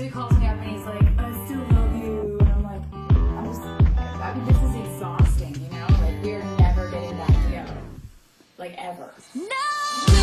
So he calls me up and he's like, I still love you. And I'm like, I'm just, I mean, this is exhausting, you know? Like, we're never getting back together. Like, ever. No,